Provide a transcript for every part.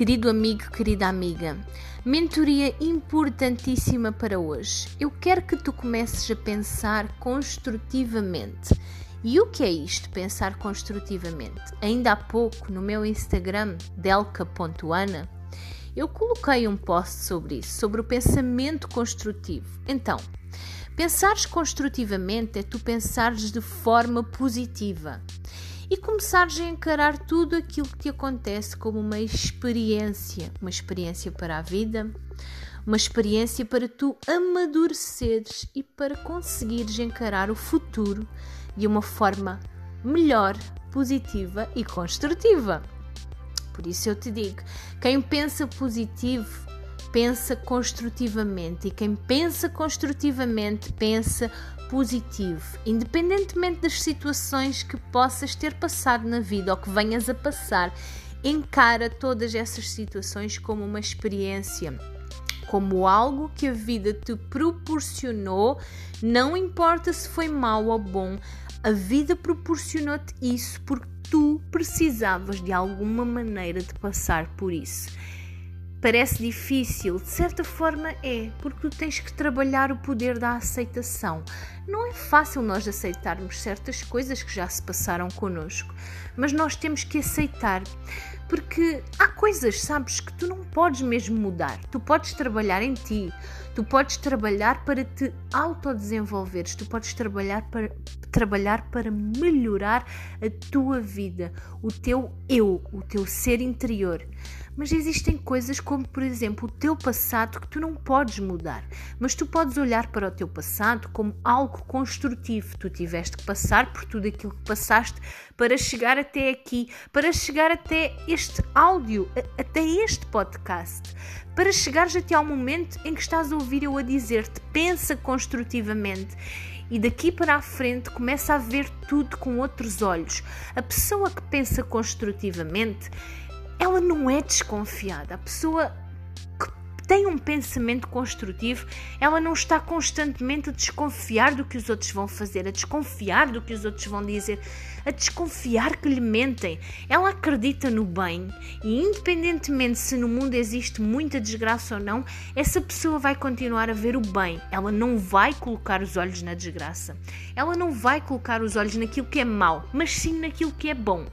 Querido amigo, querida amiga, mentoria importantíssima para hoje. Eu quero que tu comeces a pensar construtivamente. E o que é isto, pensar construtivamente? Ainda há pouco, no meu Instagram, delca.ana, eu coloquei um post sobre isso, sobre o pensamento construtivo. Então, pensares construtivamente é tu pensares de forma positiva e começares a encarar tudo aquilo que te acontece como uma experiência, uma experiência para a vida, uma experiência para tu amadureceres e para conseguires encarar o futuro de uma forma melhor, positiva e construtiva. Por isso eu te digo, quem pensa positivo pensa construtivamente. E quem pensa construtivamente pensa positivo, independentemente das situações que possas ter passado na vida ou que venhas a passar, encara todas essas situações como uma experiência como algo que a vida te proporcionou, não importa se foi mau ou bom, a vida proporcionou-te isso porque tu precisavas de alguma maneira de passar por isso. Parece difícil, de certa forma é, porque tu tens que trabalhar o poder da aceitação. Não é fácil nós aceitarmos certas coisas que já se passaram connosco, mas nós temos que aceitar, porque há coisas, sabes, que tu não podes mesmo mudar. Tu podes trabalhar em ti, tu podes trabalhar para te autodesenvolveres, tu podes trabalhar para trabalhar para melhorar a tua vida, o teu eu, o teu ser interior. Mas existem coisas como, por exemplo, o teu passado que tu não podes mudar, mas tu podes olhar para o teu passado como algo construtivo. Tu tiveste que passar por tudo aquilo que passaste para chegar até aqui, para chegar até este áudio, até este podcast, para chegares até ao momento em que estás a ouvir eu a dizer-te, pensa construtivamente e daqui para a frente começa a ver tudo com outros olhos. A pessoa que pensa construtivamente, ela não é desconfiada. A pessoa tem um pensamento construtivo, ela não está constantemente a desconfiar do que os outros vão fazer, a desconfiar do que os outros vão dizer a desconfiar que lhe mentem. Ela acredita no bem e, independentemente se no mundo existe muita desgraça ou não, essa pessoa vai continuar a ver o bem. Ela não vai colocar os olhos na desgraça. Ela não vai colocar os olhos naquilo que é mau, mas sim naquilo que é bom.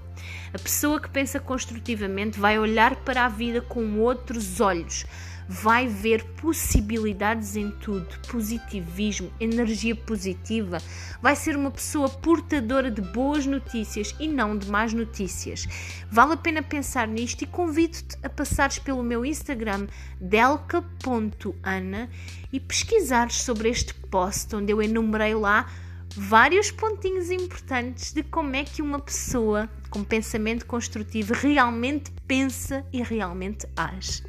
A pessoa que pensa construtivamente vai olhar para a vida com outros olhos vai ver possibilidades em tudo, positivismo, energia positiva, vai ser uma pessoa portadora de boas notícias e não de más notícias. Vale a pena pensar nisto e convido-te a passares pelo meu Instagram delca.ana e pesquisares sobre este post onde eu enumerei lá vários pontinhos importantes de como é que uma pessoa com pensamento construtivo realmente pensa e realmente age.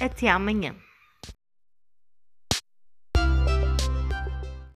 Até amanhã.